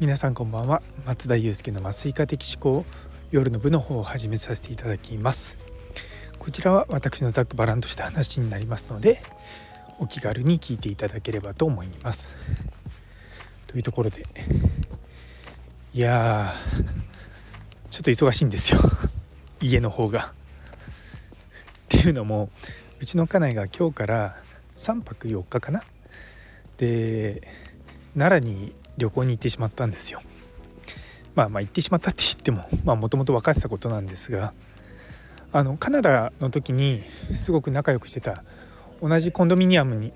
皆さんこんばんは。松田祐介の麻酔科的思考夜の部の方を始めさせていただきます。こちらは私のざっくばらんとした話になりますのでお気軽に聞いていただければと思います。というところでいやちょっと忙しいんですよ。家の方が。っていうのもうちの家内が今日から3泊4日かな。で奈良に旅行に行ってしまったんですよ。まあまあ行ってしまったって言ってももともと分かってたことなんですがあのカナダの時にすごく仲良くしてた同じコンドミニアムに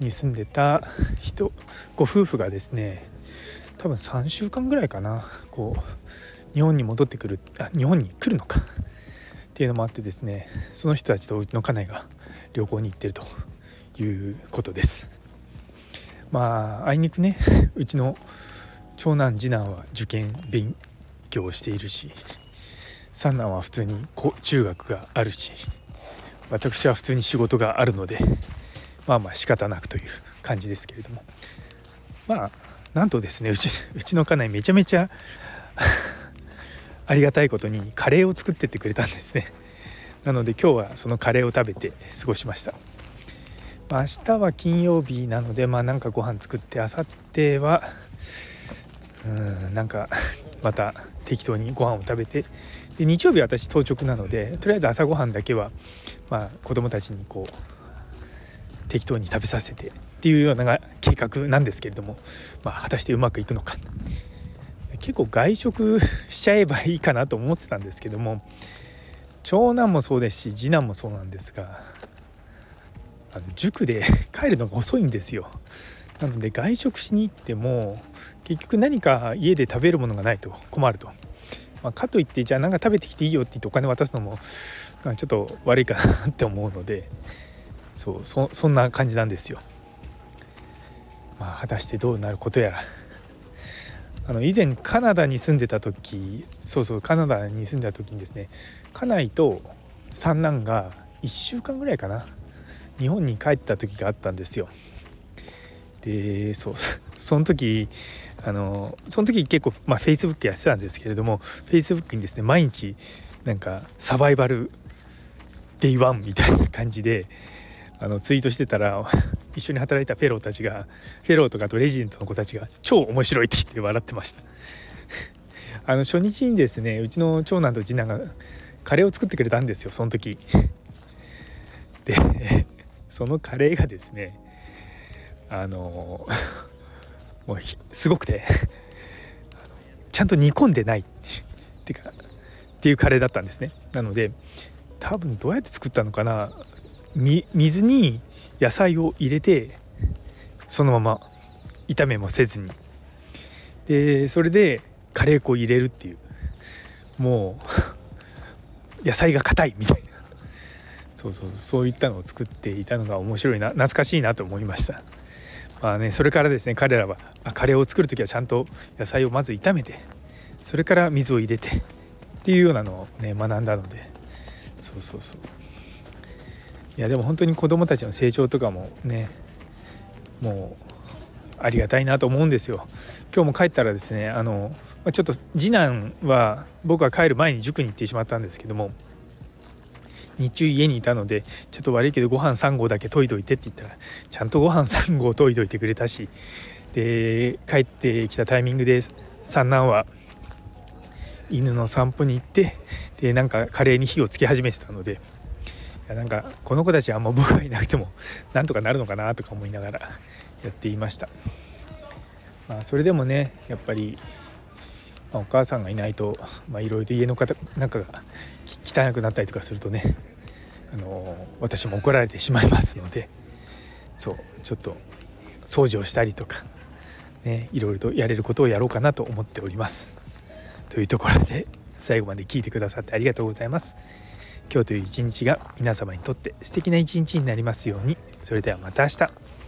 に住んでた人ご夫婦がですね多分3週間ぐらいかなこう日本に戻ってくるあ日本に来るのかっていうのもあってですねその人たちとうちの家内が旅行に行ってるということです。まああいにくね うちの長男次男は受験勉強をしているし三男は普通に中学があるし私は普通に仕事があるのでまあまあ仕方なくという感じですけれども。まあなんとですねうちうちの家内めちゃめちゃ ありがたいことにカレーを作ってってくれたんですね。なので今日はそのカレーを食べて過ごしました。明日は金曜日なのでまあなんかご飯作ってあさってはうんなんかまた適当にご飯を食べてで日曜日は私当直なのでとりあえず朝ごはんだけは、まあ、子供たちにこう適当に食べさせてっていうような計画なんですけれども、まあ、果たしてうまくいくのか。結構外食しちゃえばいいかなと思ってたんですけども長男もそうですし次男もそうなんですがあの塾で 帰るのが遅いんですよ。なので外食しに行っても結局何か家で食べるものがないと。困ると、まあ、かといってじゃあ何か食べてきていいよって言ってお金渡すのもちょっと悪いかなって思うのでそうそそんな感じなんですよ。まあ、果たしてどうなることやら。あの以前カナダに住んでた時そうそうカナダに住んでた時にですね家内と三男が1週間ぐらいかな日本に帰った時があったんですよ。でそう その時あのその時結構まあ Facebook やってたんですけれども Facebook にですね毎日なんかサバイバルデイワンみたいな感じであのツイートしてたら 一緒に働いたフェローたちがフェローとかとレジデントの子たちが超面白いって言って笑ってました あの初日にですねうちの長男と次男がカレーを作ってくれたんですよその時でそのカレーがですねあの もうすごくてちゃんと煮込んでないっていうかっていうカレーだったんですね。なので多分どうやって作ったのかな水に野菜を入れてそのまま炒めもせずに。でそれでカレー粉を入れるっていう。もう 野菜が硬いみたいそうそうそういったのを作っていたのが面白いな懐かしいなと思いました。まあね、それからですね彼らはカレーを作る時はちゃんと野菜をまず炒めてそれから水を入れてっていうようなのをね学んだので。そうそうそう。いやでも本当に子どもたちの成長とかもねもうありがたいなと思うんですよ。今日も帰ったらですねあのちょっと次男は僕が帰る前に塾に行ってしまったんですけども日中家にいたのでちょっと悪いけどご飯3合だけ研いどいてって言ったらちゃんとご飯3合研いどいてくれたしで帰ってきたタイミングで三男は犬の散歩に行ってでなんかカレーに火をつけ始めてたのでなんかこの子たちはもう僕がいなくてもなんとかなるのかなとか思いながらやっていました。まあ、それでもねやっぱり、お母さんがいないといろいろ家の中が汚くなったりとかするとねあの私も怒られてしまいますのでそうちょっと掃除をしたりとかねいろいろとやれることをやろうかなと思っております。というところで最後まで聞いてくださってありがとうございます。今日という一日が皆様にとって素敵な一日になりますように。それではまた明日。